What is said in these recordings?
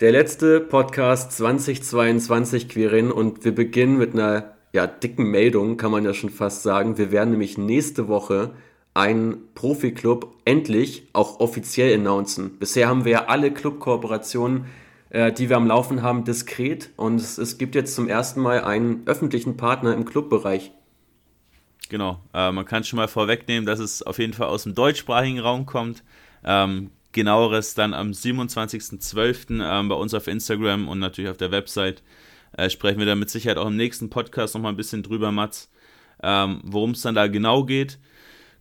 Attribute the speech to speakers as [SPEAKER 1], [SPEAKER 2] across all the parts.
[SPEAKER 1] Der letzte Podcast 2022, Quirin, und wir beginnen mit einer ja, dicken Meldung, kann man ja schon fast sagen. Wir werden nämlich nächste Woche einen Profi-Club endlich auch offiziell announcen. Bisher haben wir ja alle Club-Kooperationen, äh, die wir am Laufen haben, diskret und es, es, gibt jetzt zum ersten Mal einen öffentlichen Partner im Clubbereich.
[SPEAKER 2] Genau, äh, man kann schon mal vorwegnehmen, dass es auf jeden Fall aus dem deutschsprachigen Raum kommt. Ähm, genaueres dann am 27.12. Ähm, bei uns auf Instagram und natürlich auf der Website. Äh, sprechen wir da mit Sicherheit auch im nächsten Podcast nochmal ein bisschen drüber, Mats, ähm, worum es dann da genau geht.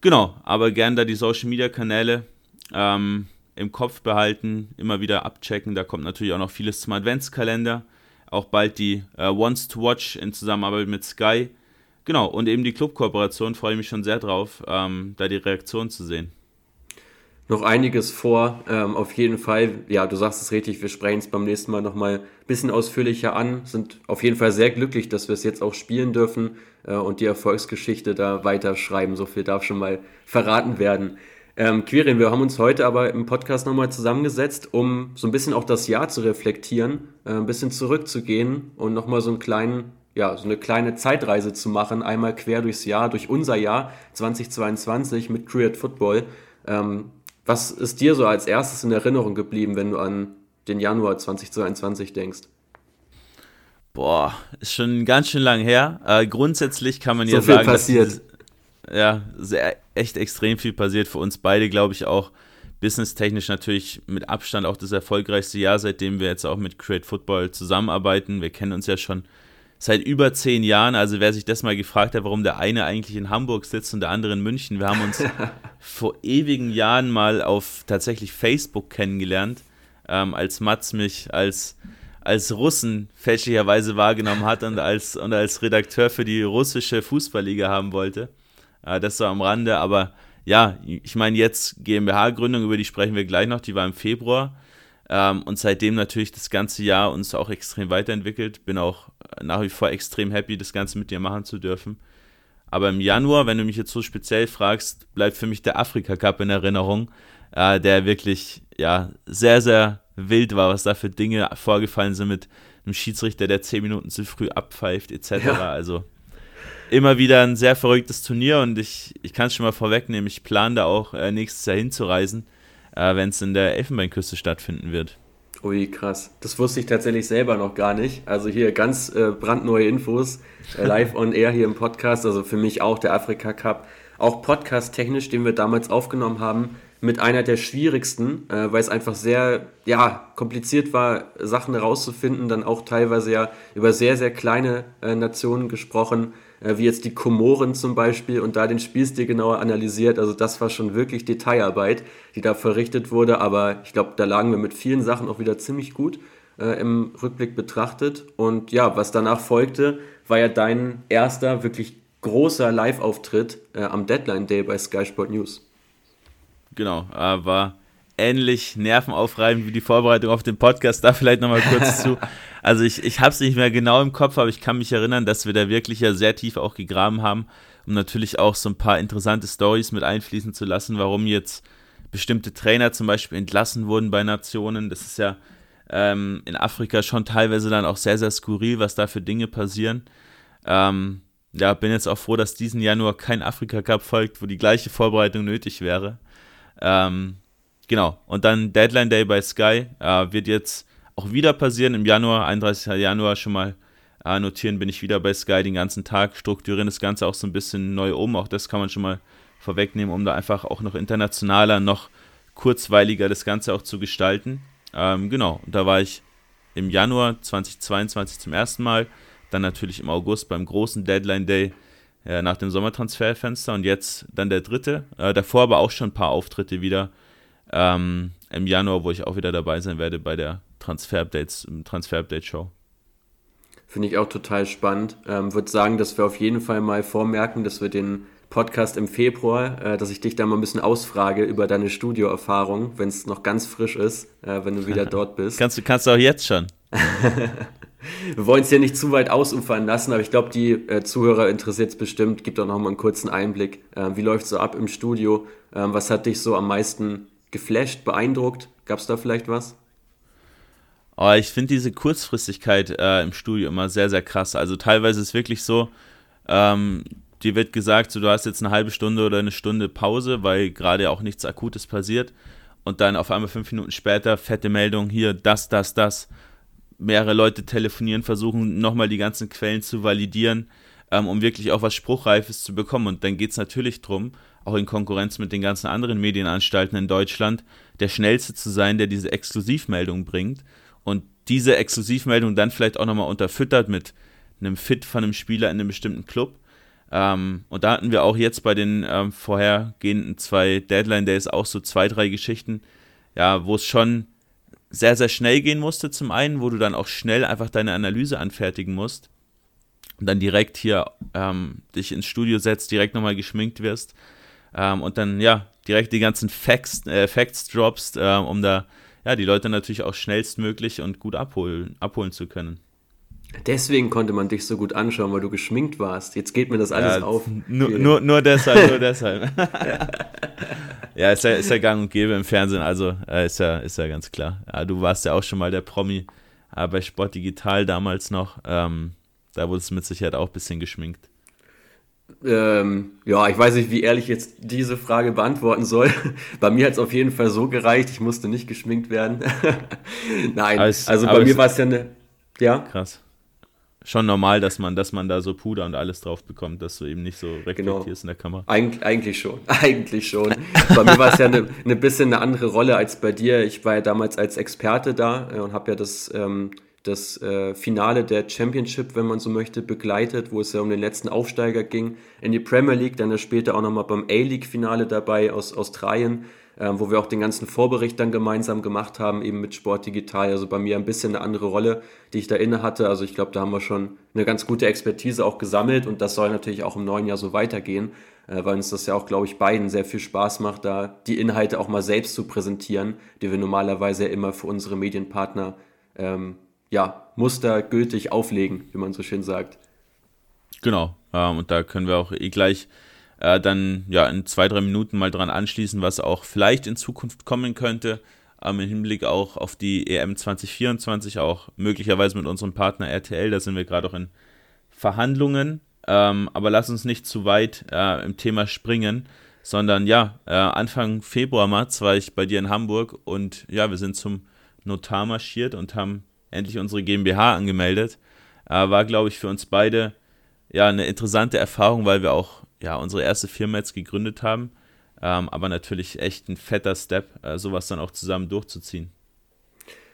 [SPEAKER 2] Genau, aber gern da die Social Media Kanäle ähm, im Kopf behalten, immer wieder abchecken. Da kommt natürlich auch noch vieles zum Adventskalender. Auch bald die äh, Wants to Watch in Zusammenarbeit mit Sky. Genau, und eben die Clubkooperation freue ich mich schon sehr drauf, ähm, da die Reaktion zu sehen.
[SPEAKER 1] Noch einiges vor, ähm, auf jeden Fall. Ja, du sagst es richtig, wir sprechen es beim nächsten Mal nochmal ein bisschen ausführlicher an. Sind auf jeden Fall sehr glücklich, dass wir es jetzt auch spielen dürfen äh, und die Erfolgsgeschichte da weiterschreiben. So viel darf schon mal verraten werden. Ähm, Quirin, wir haben uns heute aber im Podcast nochmal zusammengesetzt, um so ein bisschen auch das Jahr zu reflektieren, äh, ein bisschen zurückzugehen und nochmal so einen kleinen ja, so eine kleine Zeitreise zu machen, einmal quer durchs Jahr, durch unser Jahr 2022 mit Create Football. Ähm, was ist dir so als erstes in Erinnerung geblieben, wenn du an den Januar 2022 denkst?
[SPEAKER 2] Boah, ist schon ganz schön lang her. Äh, grundsätzlich kann man so ja viel sagen, passiert. Dass, ja, sehr, echt extrem viel passiert für uns beide, glaube ich auch. Businesstechnisch natürlich mit Abstand auch das erfolgreichste Jahr, seitdem wir jetzt auch mit Create Football zusammenarbeiten. Wir kennen uns ja schon seit über zehn Jahren. Also wer sich das mal gefragt hat, warum der eine eigentlich in Hamburg sitzt und der andere in München. Wir haben uns vor ewigen Jahren mal auf tatsächlich Facebook kennengelernt, ähm, als Mats mich als, als Russen fälschlicherweise wahrgenommen hat und als, und als Redakteur für die russische Fußballliga haben wollte. Äh, das so am Rande, aber ja, ich meine jetzt GmbH-Gründung, über die sprechen wir gleich noch, die war im Februar. Ähm, und seitdem natürlich das ganze Jahr uns auch extrem weiterentwickelt. Bin auch nach wie vor extrem happy, das Ganze mit dir machen zu dürfen. Aber im Januar, wenn du mich jetzt so speziell fragst, bleibt für mich der Afrika Cup in Erinnerung, äh, der wirklich ja sehr, sehr wild war, was da für Dinge vorgefallen sind mit einem Schiedsrichter, der zehn Minuten zu früh abpfeift, etc. Ja. Also immer wieder ein sehr verrücktes Turnier und ich, ich kann es schon mal vorwegnehmen, ich plane da auch äh, nächstes Jahr hinzureisen äh, wenn es in der Elfenbeinküste stattfinden wird.
[SPEAKER 1] Ui, krass. Das wusste ich tatsächlich selber noch gar nicht. Also hier ganz äh, brandneue Infos, äh, live on air hier im Podcast. Also für mich auch der Afrika Cup. Auch podcast-technisch, den wir damals aufgenommen haben, mit einer der schwierigsten, äh, weil es einfach sehr, ja, kompliziert war, Sachen herauszufinden. Dann auch teilweise ja über sehr, sehr kleine äh, Nationen gesprochen äh, wie jetzt die Komoren zum Beispiel und da den Spielstil genauer analysiert. Also das war schon wirklich Detailarbeit, die da verrichtet wurde, aber ich glaube, da lagen wir mit vielen Sachen auch wieder ziemlich gut äh, im Rückblick betrachtet. Und ja, was danach folgte, war ja dein erster wirklich großer Live-Auftritt äh, am Deadline Day bei Sky Sport News.
[SPEAKER 2] Genau, äh, war ähnlich nervenaufreibend wie die Vorbereitung auf den Podcast. Da vielleicht nochmal kurz zu. Also ich, ich habe es nicht mehr genau im Kopf, aber ich kann mich erinnern, dass wir da wirklich ja sehr tief auch gegraben haben, um natürlich auch so ein paar interessante Stories mit einfließen zu lassen, warum jetzt bestimmte Trainer zum Beispiel entlassen wurden bei Nationen. Das ist ja ähm, in Afrika schon teilweise dann auch sehr, sehr skurril, was da für Dinge passieren. Ähm, ja, bin jetzt auch froh, dass diesen Januar kein Afrika Cup folgt, wo die gleiche Vorbereitung nötig wäre. Ähm, Genau. Und dann Deadline Day bei Sky äh, wird jetzt auch wieder passieren im Januar, 31. Januar schon mal äh, notieren, bin ich wieder bei Sky den ganzen Tag, strukturieren das Ganze auch so ein bisschen neu um. Auch das kann man schon mal vorwegnehmen, um da einfach auch noch internationaler, noch kurzweiliger das Ganze auch zu gestalten. Ähm, genau, da war ich im Januar 2022 zum ersten Mal, dann natürlich im August beim großen Deadline Day äh, nach dem Sommertransferfenster und jetzt dann der dritte. Äh, davor aber auch schon ein paar Auftritte wieder ähm, im Januar, wo ich auch wieder dabei sein werde bei der Transfer-Updates, Transfer-Update-Show.
[SPEAKER 1] Finde ich auch total spannend. Ähm, Würde sagen, dass wir auf jeden Fall mal vormerken, dass wir den Podcast im Februar, äh, dass ich dich da mal ein bisschen ausfrage über deine Studioerfahrung, wenn es noch ganz frisch ist, äh, wenn du wieder dort bist.
[SPEAKER 2] kannst du kannst du auch jetzt schon.
[SPEAKER 1] wir wollen es hier nicht zu weit ausufern lassen, aber ich glaube, die äh, Zuhörer interessiert es bestimmt. Gib doch noch mal einen kurzen Einblick. Äh, wie läuft es so ab im Studio? Ähm, was hat dich so am meisten geflasht, beeindruckt? Gab es da vielleicht was?
[SPEAKER 2] Oh, ich finde diese Kurzfristigkeit äh, im Studio immer sehr, sehr krass. Also teilweise ist es wirklich so, ähm, dir wird gesagt, so, du hast jetzt eine halbe Stunde oder eine Stunde Pause, weil gerade auch nichts Akutes passiert. Und dann auf einmal fünf Minuten später, fette Meldung, hier, das, das, das. Mehrere Leute telefonieren, versuchen nochmal die ganzen Quellen zu validieren, ähm, um wirklich auch was Spruchreifes zu bekommen. Und dann geht es natürlich darum, auch in Konkurrenz mit den ganzen anderen Medienanstalten in Deutschland, der Schnellste zu sein, der diese Exklusivmeldung bringt diese Exklusivmeldung dann vielleicht auch nochmal unterfüttert mit einem Fit von einem Spieler in einem bestimmten Club. Ähm, und da hatten wir auch jetzt bei den ähm, vorhergehenden zwei Deadline Days auch so zwei, drei Geschichten, ja, wo es schon sehr, sehr schnell gehen musste zum einen, wo du dann auch schnell einfach deine Analyse anfertigen musst und dann direkt hier ähm, dich ins Studio setzt, direkt nochmal geschminkt wirst ähm, und dann ja direkt die ganzen Facts, äh, Facts droppst, äh, um da ja, die Leute natürlich auch schnellstmöglich und gut abholen, abholen zu können.
[SPEAKER 1] Deswegen konnte man dich so gut anschauen, weil du geschminkt warst. Jetzt geht mir das alles ja, auf.
[SPEAKER 2] Nur, nur, nur deshalb, nur deshalb. ja, ist ja, ist ja gang und gäbe im Fernsehen, also äh, ist, ja, ist ja ganz klar. Ja, du warst ja auch schon mal der Promi äh, bei Sport Digital damals noch. Ähm, da wurde es mit Sicherheit auch ein bisschen geschminkt.
[SPEAKER 1] Ähm, ja, ich weiß nicht, wie ehrlich jetzt diese Frage beantworten soll. Bei mir hat es auf jeden Fall so gereicht, ich musste nicht geschminkt werden. Nein, es, also bei mir war es ja eine. Ja.
[SPEAKER 2] Krass. Schon normal, dass man, dass man da so Puder und alles drauf bekommt, dass du eben nicht so reflektierst genau. in der Kamera.
[SPEAKER 1] Eig eigentlich schon, eigentlich schon. bei mir war es ja eine, eine bisschen eine andere Rolle als bei dir. Ich war ja damals als Experte da äh, und habe ja das ähm, das äh, Finale der Championship, wenn man so möchte, begleitet, wo es ja um den letzten Aufsteiger ging in die Premier League, dann später auch nochmal beim A-League-Finale dabei aus Australien, äh, wo wir auch den ganzen Vorbericht dann gemeinsam gemacht haben, eben mit Sport Digital. Also bei mir ein bisschen eine andere Rolle, die ich da inne hatte. Also ich glaube, da haben wir schon eine ganz gute Expertise auch gesammelt und das soll natürlich auch im neuen Jahr so weitergehen, äh, weil uns das ja auch, glaube ich, beiden sehr viel Spaß macht, da die Inhalte auch mal selbst zu präsentieren, die wir normalerweise ja immer für unsere Medienpartner ähm, ja, mustergültig auflegen, wie man so schön sagt.
[SPEAKER 2] Genau, ähm, und da können wir auch eh gleich äh, dann ja in zwei, drei Minuten mal dran anschließen, was auch vielleicht in Zukunft kommen könnte, ähm, im Hinblick auch auf die EM 2024, auch möglicherweise mit unserem Partner RTL, da sind wir gerade auch in Verhandlungen, ähm, aber lass uns nicht zu weit äh, im Thema springen, sondern ja, äh, Anfang Februar, März war ich bei dir in Hamburg und ja, wir sind zum Notar marschiert und haben endlich unsere GmbH angemeldet. Äh, war, glaube ich, für uns beide ja eine interessante Erfahrung, weil wir auch ja unsere erste Firma jetzt gegründet haben. Ähm, aber natürlich echt ein fetter Step, äh, sowas dann auch zusammen durchzuziehen.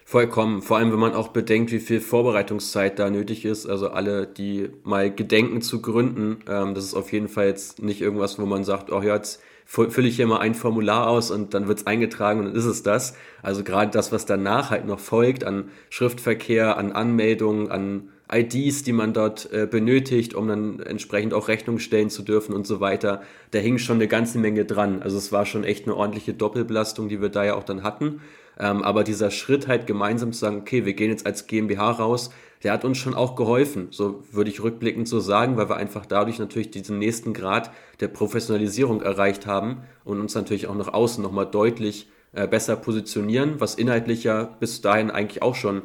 [SPEAKER 1] Vollkommen. Vor allem, wenn man auch bedenkt, wie viel Vorbereitungszeit da nötig ist. Also alle, die mal gedenken zu gründen, ähm, das ist auf jeden Fall jetzt nicht irgendwas, wo man sagt, oh ja, jetzt fülle ich hier mal ein Formular aus und dann wird es eingetragen und dann ist es das. Also gerade das, was danach halt noch folgt an Schriftverkehr, an Anmeldungen, an IDs, die man dort äh, benötigt, um dann entsprechend auch Rechnung stellen zu dürfen und so weiter, da hing schon eine ganze Menge dran. Also es war schon echt eine ordentliche Doppelbelastung, die wir da ja auch dann hatten. Ähm, aber dieser Schritt halt gemeinsam zu sagen, okay, wir gehen jetzt als GmbH raus, der hat uns schon auch geholfen, so würde ich rückblickend so sagen, weil wir einfach dadurch natürlich diesen nächsten Grad der Professionalisierung erreicht haben und uns natürlich auch nach außen nochmal deutlich äh, besser positionieren, was inhaltlich ja bis dahin eigentlich auch schon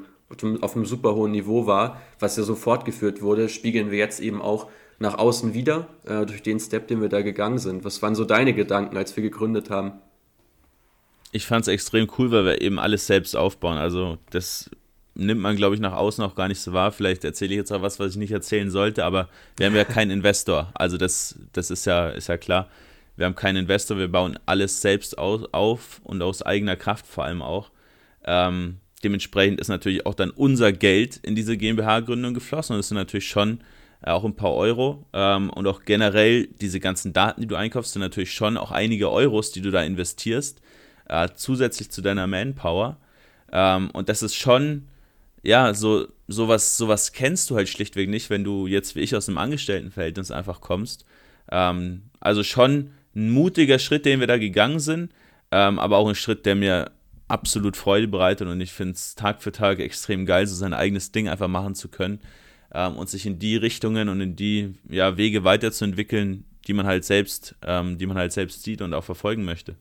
[SPEAKER 1] auf einem super hohen Niveau war, was ja so fortgeführt wurde, spiegeln wir jetzt eben auch nach außen wieder äh, durch den Step, den wir da gegangen sind. Was waren so deine Gedanken, als wir gegründet haben?
[SPEAKER 2] Ich fand es extrem cool, weil wir eben alles selbst aufbauen. Also das nimmt man, glaube ich, nach außen auch gar nicht so wahr. Vielleicht erzähle ich jetzt auch was, was ich nicht erzählen sollte, aber wir haben ja keinen Investor. Also das, das ist ja, ist ja klar. Wir haben keinen Investor, wir bauen alles selbst auf und aus eigener Kraft vor allem auch. Ähm, dementsprechend ist natürlich auch dann unser Geld in diese GmbH-Gründung geflossen und das sind natürlich schon äh, auch ein paar Euro ähm, und auch generell diese ganzen Daten, die du einkaufst, sind natürlich schon auch einige Euros, die du da investierst, äh, zusätzlich zu deiner Manpower. Ähm, und das ist schon ja, so sowas, sowas kennst du halt schlichtweg nicht, wenn du jetzt wie ich aus einem Angestelltenverhältnis einfach kommst. Ähm, also schon ein mutiger Schritt, den wir da gegangen sind, ähm, aber auch ein Schritt, der mir absolut Freude bereitet und ich finde es Tag für Tag extrem geil, so sein eigenes Ding einfach machen zu können ähm, und sich in die Richtungen und in die ja, Wege weiterzuentwickeln, die man halt selbst, ähm, die man halt selbst sieht und auch verfolgen möchte.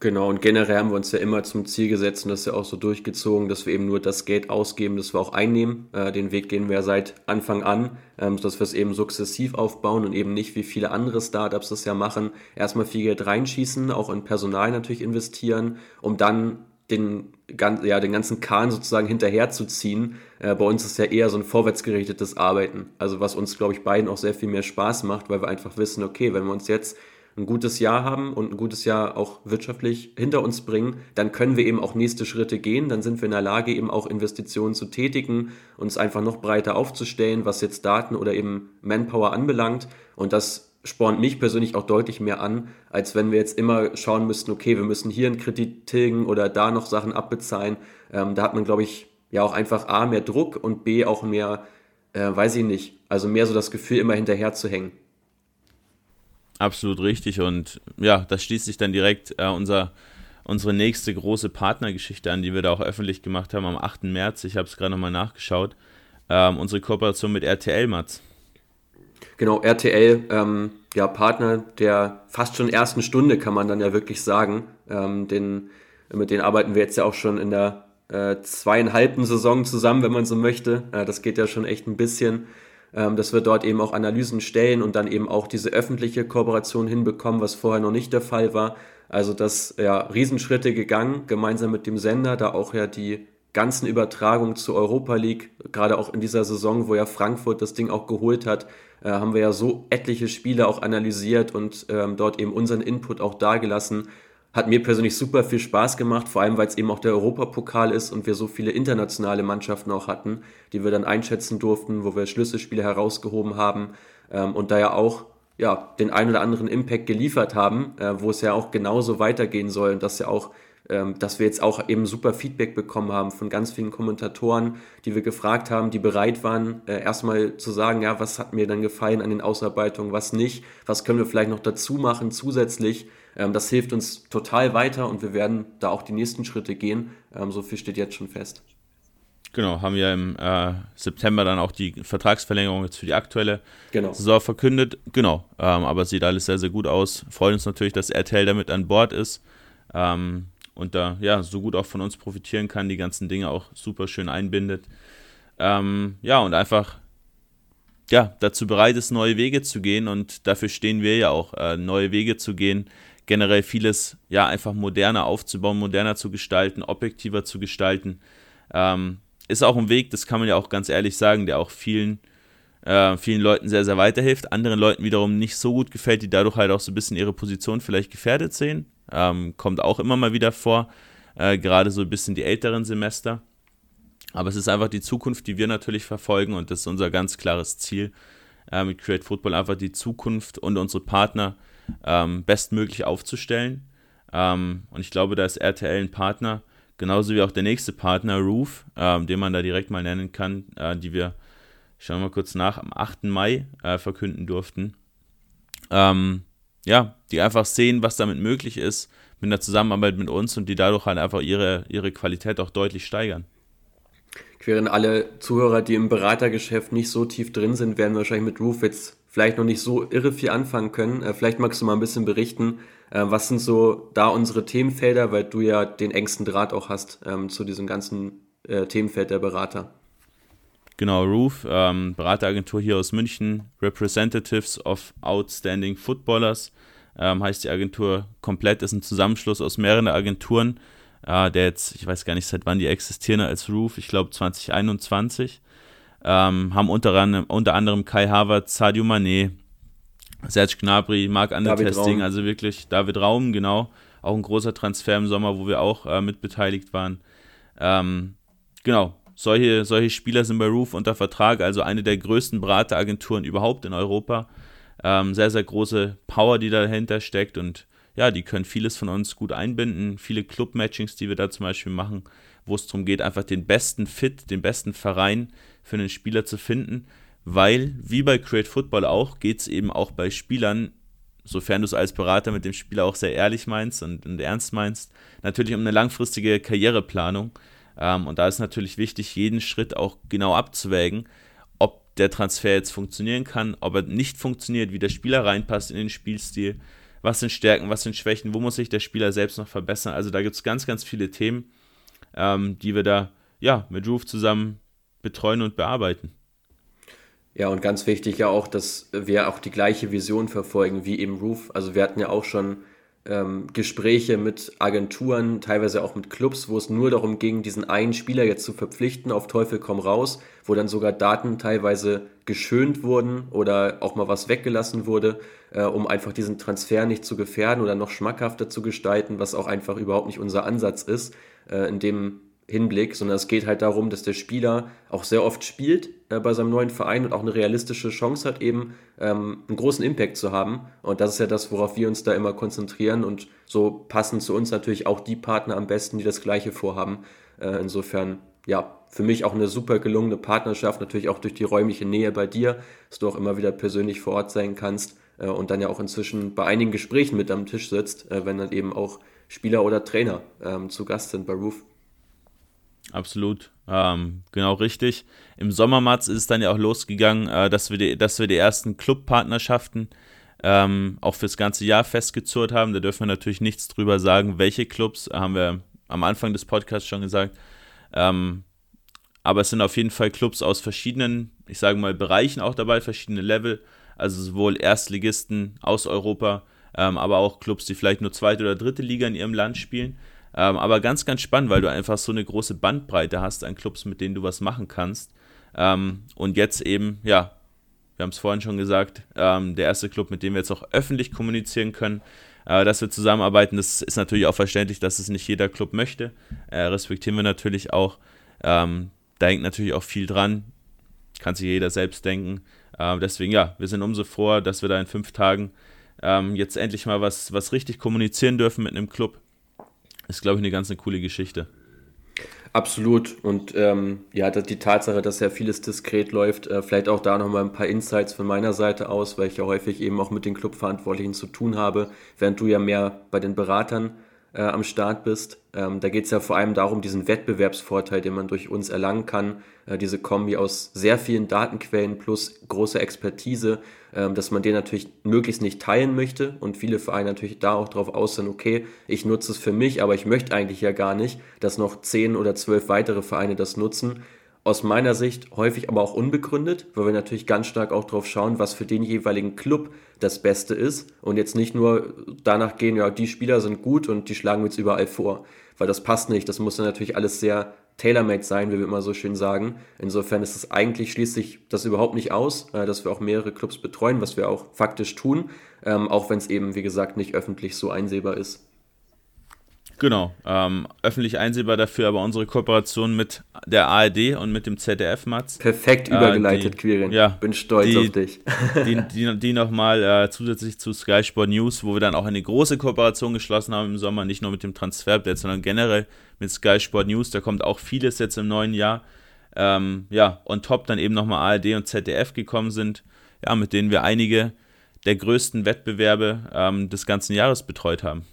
[SPEAKER 1] Genau, und generell haben wir uns ja immer zum Ziel gesetzt und das ist ja auch so durchgezogen, dass wir eben nur das Geld ausgeben, das wir auch einnehmen. Äh, den Weg gehen wir seit Anfang an, ähm, dass wir es eben sukzessiv aufbauen und eben nicht wie viele andere Startups das ja machen, erstmal viel Geld reinschießen, auch in Personal natürlich investieren, um dann den, ja, den ganzen Kahn sozusagen hinterherzuziehen. Äh, bei uns ist ja eher so ein vorwärtsgerichtetes Arbeiten. Also was uns, glaube ich, beiden auch sehr viel mehr Spaß macht, weil wir einfach wissen, okay, wenn wir uns jetzt ein gutes Jahr haben und ein gutes Jahr auch wirtschaftlich hinter uns bringen, dann können wir eben auch nächste Schritte gehen. Dann sind wir in der Lage, eben auch Investitionen zu tätigen, uns einfach noch breiter aufzustellen, was jetzt Daten oder eben Manpower anbelangt. Und das spornt mich persönlich auch deutlich mehr an, als wenn wir jetzt immer schauen müssten, okay, wir müssen hier einen Kredit tilgen oder da noch Sachen abbezahlen. Ähm, da hat man, glaube ich, ja auch einfach A, mehr Druck und B, auch mehr, äh, weiß ich nicht, also mehr so das Gefühl, immer hinterher zu hängen.
[SPEAKER 2] Absolut richtig und ja, das schließt sich dann direkt äh, unser, unsere nächste große Partnergeschichte an, die wir da auch öffentlich gemacht haben am 8. März. Ich habe es gerade nochmal nachgeschaut. Ähm, unsere Kooperation mit RTL, Mats.
[SPEAKER 1] Genau, RTL, ähm, ja, Partner der fast schon ersten Stunde, kann man dann ja wirklich sagen. Ähm, den, mit denen arbeiten wir jetzt ja auch schon in der äh, zweieinhalbten Saison zusammen, wenn man so möchte. Äh, das geht ja schon echt ein bisschen ähm, dass wir dort eben auch Analysen stellen und dann eben auch diese öffentliche Kooperation hinbekommen, was vorher noch nicht der Fall war. Also das ja Riesenschritte gegangen, gemeinsam mit dem Sender, da auch ja die ganzen Übertragungen zur Europa League, gerade auch in dieser Saison, wo ja Frankfurt das Ding auch geholt hat, äh, haben wir ja so etliche Spiele auch analysiert und ähm, dort eben unseren Input auch dargelassen. Hat mir persönlich super viel Spaß gemacht, vor allem weil es eben auch der Europapokal ist und wir so viele internationale Mannschaften auch hatten, die wir dann einschätzen durften, wo wir Schlüsselspiele herausgehoben haben ähm, und da ja auch ja, den ein oder anderen Impact geliefert haben, äh, wo es ja auch genauso weitergehen soll und dass ja auch ähm, dass wir jetzt auch eben super Feedback bekommen haben von ganz vielen Kommentatoren, die wir gefragt haben, die bereit waren, äh, erstmal zu sagen, ja, was hat mir dann gefallen an den Ausarbeitungen, was nicht, was können wir vielleicht noch dazu machen zusätzlich, das hilft uns total weiter und wir werden da auch die nächsten Schritte gehen. Ähm, so viel steht jetzt schon fest.
[SPEAKER 2] Genau, haben wir im äh, September dann auch die Vertragsverlängerung jetzt für die aktuelle genau. Saison verkündet. Genau, ähm, aber sieht alles sehr, sehr gut aus. Freut uns natürlich, dass RTL damit an Bord ist ähm, und da ja so gut auch von uns profitieren kann, die ganzen Dinge auch super schön einbindet. Ähm, ja, und einfach ja, dazu bereit ist, neue Wege zu gehen und dafür stehen wir ja auch, äh, neue Wege zu gehen, generell vieles ja einfach moderner aufzubauen, moderner zu gestalten, objektiver zu gestalten. Ähm, ist auch ein Weg, das kann man ja auch ganz ehrlich sagen, der auch vielen, äh, vielen Leuten sehr, sehr weiterhilft, anderen Leuten wiederum nicht so gut gefällt, die dadurch halt auch so ein bisschen ihre Position vielleicht gefährdet sehen. Ähm, kommt auch immer mal wieder vor, äh, gerade so ein bisschen die älteren Semester. Aber es ist einfach die Zukunft, die wir natürlich verfolgen und das ist unser ganz klares Ziel äh, mit Create Football, einfach die Zukunft und unsere Partner ähm, bestmöglich aufzustellen. Ähm, und ich glaube, da ist RTL ein Partner, genauso wie auch der nächste Partner, Roof, ähm, den man da direkt mal nennen kann, äh, die wir, schauen wir mal kurz nach, am 8. Mai äh, verkünden durften. Ähm, ja, die einfach sehen, was damit möglich ist mit der Zusammenarbeit mit uns und die dadurch halt einfach ihre, ihre Qualität auch deutlich steigern.
[SPEAKER 1] Während alle Zuhörer, die im Beratergeschäft nicht so tief drin sind, werden wahrscheinlich mit Roof jetzt vielleicht noch nicht so irre viel anfangen können. Äh, vielleicht magst du mal ein bisschen berichten, äh, was sind so da unsere Themenfelder, weil du ja den engsten Draht auch hast ähm, zu diesem ganzen äh, Themenfeld der Berater.
[SPEAKER 2] Genau, Roof, ähm, Berateragentur hier aus München, Representatives of Outstanding Footballers, ähm, heißt die Agentur komplett, ist ein Zusammenschluss aus mehreren Agenturen, äh, der jetzt, ich weiß gar nicht, seit wann die existieren als Roof, ich glaube 2021. Ähm, haben unter, unter anderem Kai Harvard, Sadio Mané, Serge Gnabry, Marc Ander Testing, also wirklich David Raum, genau. Auch ein großer Transfer im Sommer, wo wir auch äh, mit beteiligt waren. Ähm, genau, solche, solche Spieler sind bei Roof unter Vertrag, also eine der größten Berateragenturen überhaupt in Europa. Ähm, sehr, sehr große Power, die dahinter steckt und ja, die können vieles von uns gut einbinden. Viele Club-Matchings, die wir da zum Beispiel machen, wo es darum geht, einfach den besten Fit, den besten Verein für einen Spieler zu finden, weil, wie bei Create Football auch, geht es eben auch bei Spielern, sofern du es als Berater mit dem Spieler auch sehr ehrlich meinst und, und ernst meinst, natürlich um eine langfristige Karriereplanung. Ähm, und da ist natürlich wichtig, jeden Schritt auch genau abzuwägen, ob der Transfer jetzt funktionieren kann, ob er nicht funktioniert, wie der Spieler reinpasst in den Spielstil, was sind Stärken, was sind Schwächen, wo muss sich der Spieler selbst noch verbessern. Also da gibt es ganz, ganz viele Themen, ähm, die wir da ja, mit Roof zusammen betreuen und bearbeiten.
[SPEAKER 1] Ja, und ganz wichtig ja auch, dass wir auch die gleiche Vision verfolgen wie eben Roof. Also wir hatten ja auch schon ähm, Gespräche mit Agenturen, teilweise auch mit Clubs, wo es nur darum ging, diesen einen Spieler jetzt zu verpflichten, auf Teufel komm raus, wo dann sogar Daten teilweise geschönt wurden oder auch mal was weggelassen wurde, äh, um einfach diesen Transfer nicht zu gefährden oder noch schmackhafter zu gestalten, was auch einfach überhaupt nicht unser Ansatz ist, äh, in dem Hinblick, sondern es geht halt darum, dass der Spieler auch sehr oft spielt äh, bei seinem neuen Verein und auch eine realistische Chance hat, eben ähm, einen großen Impact zu haben. Und das ist ja das, worauf wir uns da immer konzentrieren. Und so passen zu uns natürlich auch die Partner am besten, die das Gleiche vorhaben. Äh, insofern, ja, für mich auch eine super gelungene Partnerschaft, natürlich auch durch die räumliche Nähe bei dir, dass du auch immer wieder persönlich vor Ort sein kannst äh, und dann ja auch inzwischen bei einigen Gesprächen mit am Tisch sitzt, äh, wenn dann eben auch Spieler oder Trainer ähm, zu Gast sind bei Roof.
[SPEAKER 2] Absolut, ähm, genau richtig. Im Sommer, Mats, ist es dann ja auch losgegangen, äh, dass, wir die, dass wir die ersten Clubpartnerschaften ähm, auch fürs ganze Jahr festgezurrt haben. Da dürfen wir natürlich nichts drüber sagen, welche Clubs, haben wir am Anfang des Podcasts schon gesagt. Ähm, aber es sind auf jeden Fall Clubs aus verschiedenen, ich sage mal, Bereichen auch dabei, verschiedene Level. Also sowohl Erstligisten aus Europa, ähm, aber auch Clubs, die vielleicht nur zweite oder dritte Liga in ihrem Land spielen. Ähm, aber ganz, ganz spannend, weil du einfach so eine große Bandbreite hast an Clubs, mit denen du was machen kannst. Ähm, und jetzt eben, ja, wir haben es vorhin schon gesagt, ähm, der erste Club, mit dem wir jetzt auch öffentlich kommunizieren können, äh, dass wir zusammenarbeiten. Das ist natürlich auch verständlich, dass es nicht jeder Club möchte. Äh, respektieren wir natürlich auch. Ähm, da hängt natürlich auch viel dran. Kann sich jeder selbst denken. Äh, deswegen, ja, wir sind umso froh, dass wir da in fünf Tagen ähm, jetzt endlich mal was, was richtig kommunizieren dürfen mit einem Club ist, glaube ich, eine ganz eine coole Geschichte.
[SPEAKER 1] Absolut. Und ähm, ja, die Tatsache, dass ja vieles diskret läuft, äh, vielleicht auch da nochmal ein paar Insights von meiner Seite aus, weil ich ja häufig eben auch mit den Clubverantwortlichen zu tun habe, während du ja mehr bei den Beratern äh, am Start bist. Ähm, da geht es ja vor allem darum, diesen Wettbewerbsvorteil, den man durch uns erlangen kann, äh, diese Kombi aus sehr vielen Datenquellen plus großer Expertise, äh, dass man den natürlich möglichst nicht teilen möchte und viele Vereine natürlich da auch drauf aus sind, okay, ich nutze es für mich, aber ich möchte eigentlich ja gar nicht, dass noch zehn oder zwölf weitere Vereine das nutzen aus meiner Sicht häufig aber auch unbegründet, weil wir natürlich ganz stark auch drauf schauen, was für den jeweiligen Club das Beste ist und jetzt nicht nur danach gehen, ja, die Spieler sind gut und die schlagen wir jetzt überall vor, weil das passt nicht. Das muss dann natürlich alles sehr tailor-made sein, wie wir immer so schön sagen. Insofern ist es eigentlich schließlich das überhaupt nicht aus, äh, dass wir auch mehrere Clubs betreuen, was wir auch faktisch tun, ähm, auch wenn es eben, wie gesagt, nicht öffentlich so einsehbar ist.
[SPEAKER 2] Genau, ähm, öffentlich einsehbar dafür aber unsere Kooperation mit der ARD und mit dem ZDF, Mats.
[SPEAKER 1] Perfekt übergeleitet, äh, Quirin.
[SPEAKER 2] Ja, Bin stolz die, auf dich. die die, die nochmal äh, zusätzlich zu Sky Sport News, wo wir dann auch eine große Kooperation geschlossen haben im Sommer, nicht nur mit dem Transferupdate, sondern generell mit Sky Sport News. Da kommt auch vieles jetzt im neuen Jahr. Ähm, ja, on top dann eben nochmal ARD und ZDF gekommen sind, ja, mit denen wir einige der größten Wettbewerbe ähm, des ganzen Jahres betreut haben.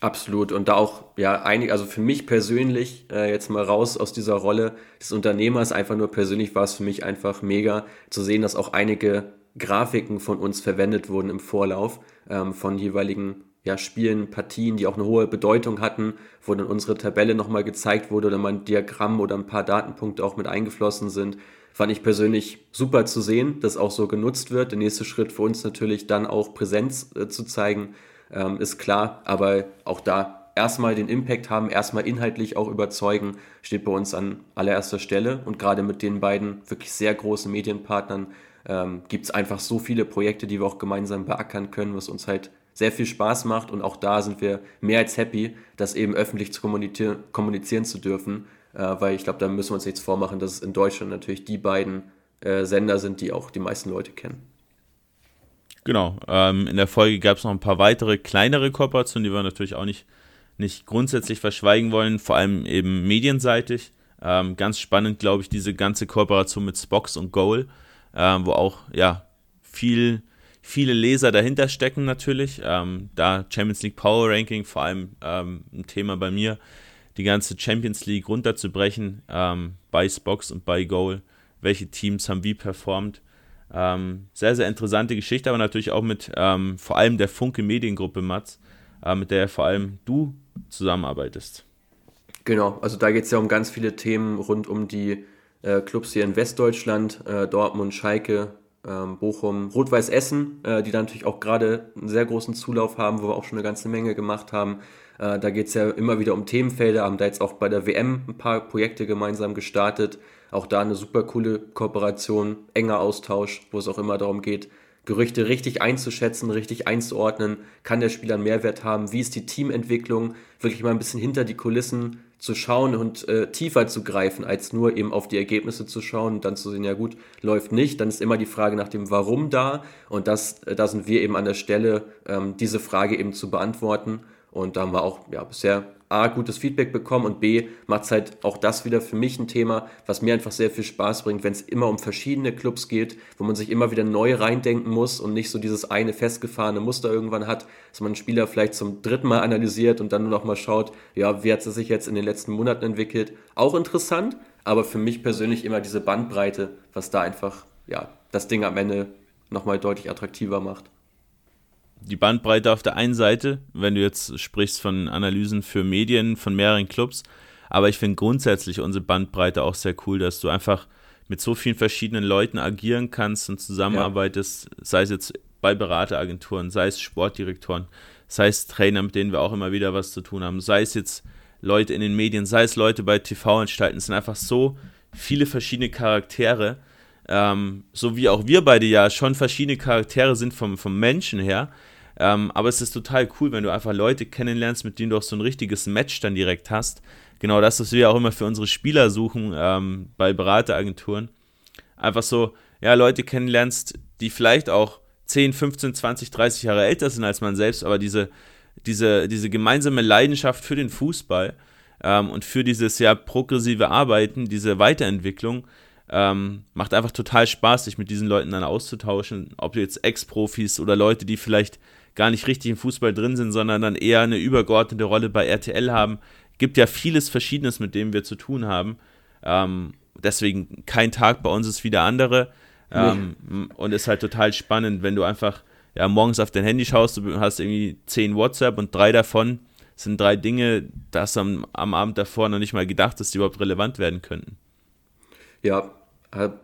[SPEAKER 1] Absolut. Und da auch, ja, einig, also für mich persönlich, äh, jetzt mal raus aus dieser Rolle des Unternehmers, einfach nur persönlich war es für mich einfach mega zu sehen, dass auch einige Grafiken von uns verwendet wurden im Vorlauf ähm, von jeweiligen ja, Spielen, Partien, die auch eine hohe Bedeutung hatten, wo dann unsere Tabelle nochmal gezeigt wurde oder mal ein Diagramm oder ein paar Datenpunkte auch mit eingeflossen sind. Fand ich persönlich super zu sehen, dass auch so genutzt wird. Der nächste Schritt für uns natürlich dann auch Präsenz äh, zu zeigen ähm, ist klar, aber auch da erstmal den Impact haben, erstmal inhaltlich auch überzeugen, steht bei uns an allererster Stelle. Und gerade mit den beiden wirklich sehr großen Medienpartnern ähm, gibt es einfach so viele Projekte, die wir auch gemeinsam beackern können, was uns halt sehr viel Spaß macht. Und auch da sind wir mehr als happy, das eben öffentlich zu kommunizieren, kommunizieren zu dürfen, äh, weil ich glaube, da müssen wir uns nichts vormachen, dass es in Deutschland natürlich die beiden äh, Sender sind, die auch die meisten Leute kennen.
[SPEAKER 2] Genau. Ähm, in der Folge gab es noch ein paar weitere kleinere Kooperationen, die wir natürlich auch nicht, nicht grundsätzlich verschweigen wollen, vor allem eben medienseitig. Ähm, ganz spannend, glaube ich, diese ganze Kooperation mit Spox und Goal, ähm, wo auch ja viel, viele Leser dahinter stecken natürlich. Ähm, da Champions League Power Ranking vor allem ähm, ein Thema bei mir, die ganze Champions League runterzubrechen ähm, bei Spox und bei Goal. Welche Teams haben wie performt? Ähm, sehr, sehr interessante Geschichte, aber natürlich auch mit ähm, vor allem der Funke Mediengruppe Mats, äh, mit der vor allem du zusammenarbeitest.
[SPEAKER 1] Genau, also da geht es ja um ganz viele Themen rund um die äh, Clubs hier in Westdeutschland, äh, Dortmund, Schalke, ähm, Bochum, Rot-Weiß Essen, äh, die da natürlich auch gerade einen sehr großen Zulauf haben, wo wir auch schon eine ganze Menge gemacht haben. Äh, da geht es ja immer wieder um Themenfelder, haben da jetzt auch bei der WM ein paar Projekte gemeinsam gestartet. Auch da eine super coole Kooperation, enger Austausch, wo es auch immer darum geht, Gerüchte richtig einzuschätzen, richtig einzuordnen. Kann der Spieler einen Mehrwert haben? Wie ist die Teamentwicklung? Wirklich mal ein bisschen hinter die Kulissen zu schauen und äh, tiefer zu greifen, als nur eben auf die Ergebnisse zu schauen und dann zu sehen, ja gut, läuft nicht. Dann ist immer die Frage nach dem Warum da. Und das, äh, da sind wir eben an der Stelle, ähm, diese Frage eben zu beantworten. Und da haben wir auch ja, bisher A, gutes Feedback bekommen und B, macht es halt auch das wieder für mich ein Thema, was mir einfach sehr viel Spaß bringt, wenn es immer um verschiedene Clubs geht, wo man sich immer wieder neu reindenken muss und nicht so dieses eine festgefahrene Muster irgendwann hat, dass man einen Spieler vielleicht zum dritten Mal analysiert und dann nur noch mal schaut, ja, wie hat es sich jetzt in den letzten Monaten entwickelt. Auch interessant, aber für mich persönlich immer diese Bandbreite, was da einfach, ja, das Ding am Ende nochmal deutlich attraktiver macht
[SPEAKER 2] die Bandbreite auf der einen Seite, wenn du jetzt sprichst von Analysen für Medien von mehreren Clubs, aber ich finde grundsätzlich unsere Bandbreite auch sehr cool, dass du einfach mit so vielen verschiedenen Leuten agieren kannst und zusammenarbeitest, ja. sei es jetzt bei Berateragenturen, sei es Sportdirektoren, sei es Trainer, mit denen wir auch immer wieder was zu tun haben, sei es jetzt Leute in den Medien, sei es Leute bei TV-Anstalten. Es sind einfach so viele verschiedene Charaktere, ähm, so wie auch wir beide ja schon verschiedene Charaktere sind vom, vom Menschen her, ähm, aber es ist total cool, wenn du einfach Leute kennenlernst, mit denen du auch so ein richtiges Match dann direkt hast. Genau das, was wir auch immer für unsere Spieler suchen ähm, bei Berateragenturen. Einfach so, ja, Leute kennenlernst, die vielleicht auch 10, 15, 20, 30 Jahre älter sind als man selbst, aber diese, diese, diese gemeinsame Leidenschaft für den Fußball ähm, und für dieses ja progressive Arbeiten, diese Weiterentwicklung, ähm, macht einfach total Spaß, sich mit diesen Leuten dann auszutauschen. Ob jetzt Ex-Profis oder Leute, die vielleicht gar nicht richtig im Fußball drin sind, sondern dann eher eine übergeordnete Rolle bei RTL haben. Gibt ja vieles Verschiedenes, mit dem wir zu tun haben. Ähm, deswegen kein Tag bei uns ist wie der andere. Ähm, nee. Und ist halt total spannend, wenn du einfach ja, morgens auf dein Handy schaust, du hast irgendwie zehn WhatsApp und drei davon sind drei Dinge, das am, am Abend davor noch nicht mal gedacht, dass die überhaupt relevant werden könnten.
[SPEAKER 1] Ja,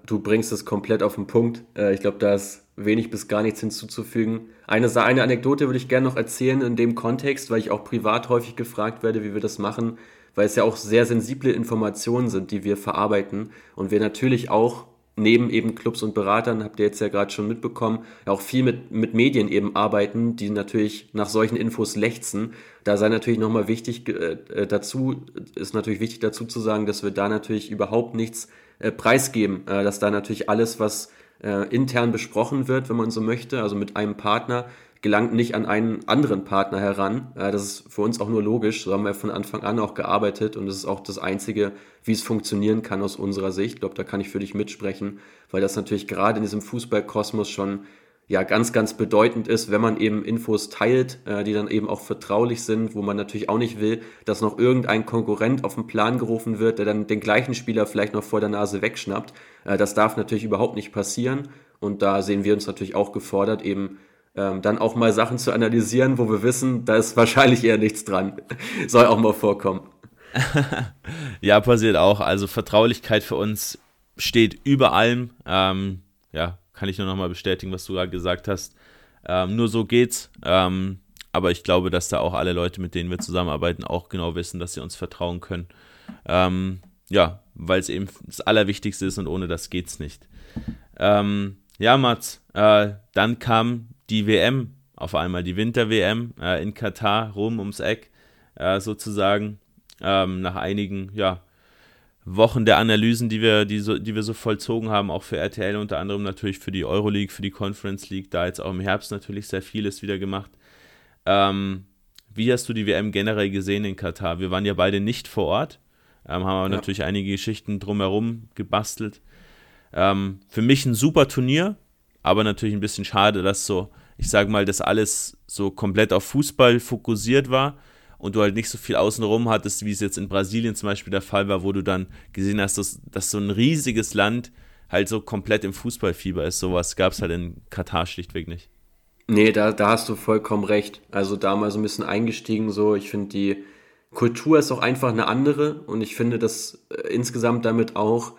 [SPEAKER 1] du bringst es komplett auf den Punkt. Äh, ich glaube, da ist wenig bis gar nichts hinzuzufügen. Eine, eine Anekdote würde ich gerne noch erzählen in dem Kontext, weil ich auch privat häufig gefragt werde, wie wir das machen, weil es ja auch sehr sensible Informationen sind, die wir verarbeiten und wir natürlich auch neben eben Clubs und Beratern, habt ihr jetzt ja gerade schon mitbekommen, ja auch viel mit, mit Medien eben arbeiten, die natürlich nach solchen Infos lechzen. Da sei natürlich nochmal wichtig äh, dazu, ist natürlich wichtig dazu zu sagen, dass wir da natürlich überhaupt nichts äh, preisgeben, äh, dass da natürlich alles, was äh, intern besprochen wird, wenn man so möchte, also mit einem Partner, gelangt nicht an einen anderen Partner heran. Äh, das ist für uns auch nur logisch. So haben wir von Anfang an auch gearbeitet und das ist auch das Einzige, wie es funktionieren kann aus unserer Sicht. Ich glaube, da kann ich für dich mitsprechen, weil das natürlich gerade in diesem Fußballkosmos schon ja ganz, ganz bedeutend ist, wenn man eben Infos teilt, äh, die dann eben auch vertraulich sind, wo man natürlich auch nicht will, dass noch irgendein Konkurrent auf den Plan gerufen wird, der dann den gleichen Spieler vielleicht noch vor der Nase wegschnappt. Äh, das darf natürlich überhaupt nicht passieren und da sehen wir uns natürlich auch gefordert, eben ähm, dann auch mal Sachen zu analysieren, wo wir wissen, da ist wahrscheinlich eher nichts dran. Soll auch mal vorkommen.
[SPEAKER 2] ja, passiert auch. Also Vertraulichkeit für uns steht über allem. Ähm, ja, kann ich nur nochmal bestätigen, was du gerade gesagt hast. Ähm, nur so geht's. Ähm, aber ich glaube, dass da auch alle Leute, mit denen wir zusammenarbeiten, auch genau wissen, dass sie uns vertrauen können. Ähm, ja, weil es eben das Allerwichtigste ist und ohne das geht's nicht. Ähm, ja, Mats, äh, dann kam die WM auf einmal, die Winter-WM äh, in Katar, rum ums Eck, äh, sozusagen, ähm, nach einigen, ja, Wochen der Analysen, die wir, die, so, die wir so vollzogen haben, auch für RTL unter anderem natürlich für die Euroleague, für die Conference League, da jetzt auch im Herbst natürlich sehr vieles wieder gemacht. Ähm, wie hast du die WM generell gesehen in Katar? Wir waren ja beide nicht vor Ort, ähm, haben aber ja. natürlich einige Geschichten drumherum gebastelt. Ähm, für mich ein super Turnier, aber natürlich ein bisschen schade, dass so, ich sage mal, das alles so komplett auf Fußball fokussiert war und du halt nicht so viel außenrum hattest, wie es jetzt in Brasilien zum Beispiel der Fall war, wo du dann gesehen hast, dass, dass so ein riesiges Land halt so komplett im Fußballfieber ist. Sowas gab es halt in Katar schlichtweg nicht.
[SPEAKER 1] Nee, da, da hast du vollkommen recht. Also da mal so ein bisschen eingestiegen, so ich finde die Kultur ist auch einfach eine andere und ich finde, dass äh, insgesamt damit auch,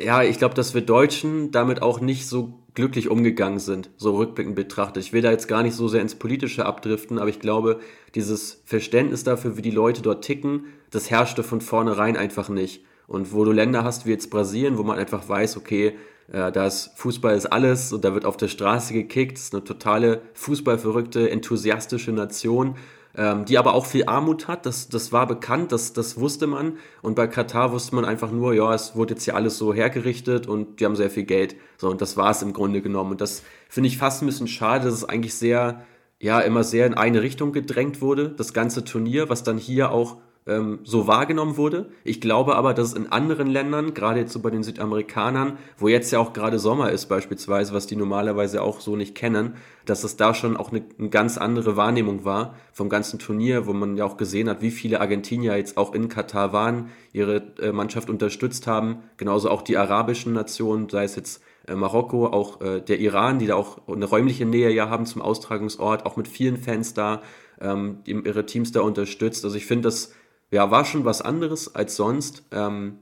[SPEAKER 1] ja, ich glaube, dass wir Deutschen damit auch nicht so glücklich umgegangen sind, so rückblickend betrachtet. Ich will da jetzt gar nicht so sehr ins Politische abdriften, aber ich glaube, dieses Verständnis dafür, wie die Leute dort ticken, das herrschte von vornherein einfach nicht. Und wo du Länder hast wie jetzt Brasilien, wo man einfach weiß, okay, äh, da ist Fußball ist alles und da wird auf der Straße gekickt, ist eine totale fußballverrückte, enthusiastische Nation, ähm, die aber auch viel Armut hat, das, das war bekannt, das, das wusste man. Und bei Katar wusste man einfach nur, ja, es wurde jetzt hier alles so hergerichtet und die haben sehr viel Geld. So, und das war es im Grunde genommen. Und das finde ich fast ein bisschen schade, dass es eigentlich sehr, ja, immer sehr in eine Richtung gedrängt wurde, das ganze Turnier, was dann hier auch ähm, so wahrgenommen wurde. Ich glaube aber, dass es in anderen Ländern, gerade jetzt so bei den Südamerikanern, wo jetzt ja auch gerade Sommer ist beispielsweise, was die normalerweise auch so nicht kennen, dass es da schon auch eine, eine ganz andere Wahrnehmung war vom ganzen Turnier, wo man ja auch gesehen hat, wie viele Argentinier jetzt auch in Katar waren, ihre äh, Mannschaft unterstützt haben, genauso auch die arabischen Nationen, sei es jetzt äh, Marokko, auch äh, der Iran, die da auch eine räumliche Nähe ja haben zum Austragungsort, auch mit vielen Fans da, ähm, die ihre Teams da unterstützt. Also ich finde, das ja, war schon was anderes als sonst. Ähm,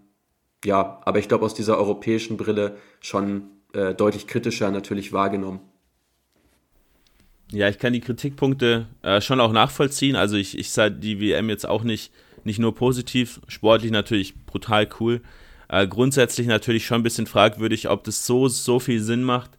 [SPEAKER 1] ja, aber ich glaube, aus dieser europäischen Brille schon äh, deutlich kritischer natürlich wahrgenommen.
[SPEAKER 2] Ja, ich kann die Kritikpunkte äh, schon auch nachvollziehen. Also ich, ich sah die WM jetzt auch nicht, nicht nur positiv, sportlich natürlich brutal cool. Äh, grundsätzlich natürlich schon ein bisschen fragwürdig, ob das so, so viel Sinn macht,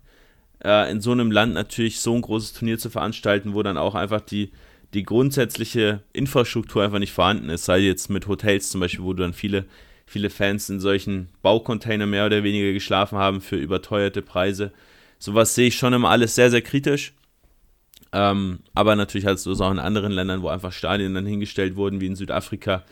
[SPEAKER 2] äh, in so einem Land natürlich so ein großes Turnier zu veranstalten, wo dann auch einfach die, die grundsätzliche Infrastruktur einfach nicht vorhanden ist, sei jetzt mit Hotels zum Beispiel, wo dann viele, viele Fans in solchen Baucontainern mehr oder weniger geschlafen haben für überteuerte Preise. Sowas sehe ich schon immer alles sehr, sehr kritisch. Ähm, aber natürlich hast du es auch in anderen Ländern, wo einfach Stadien dann hingestellt wurden, wie in Südafrika,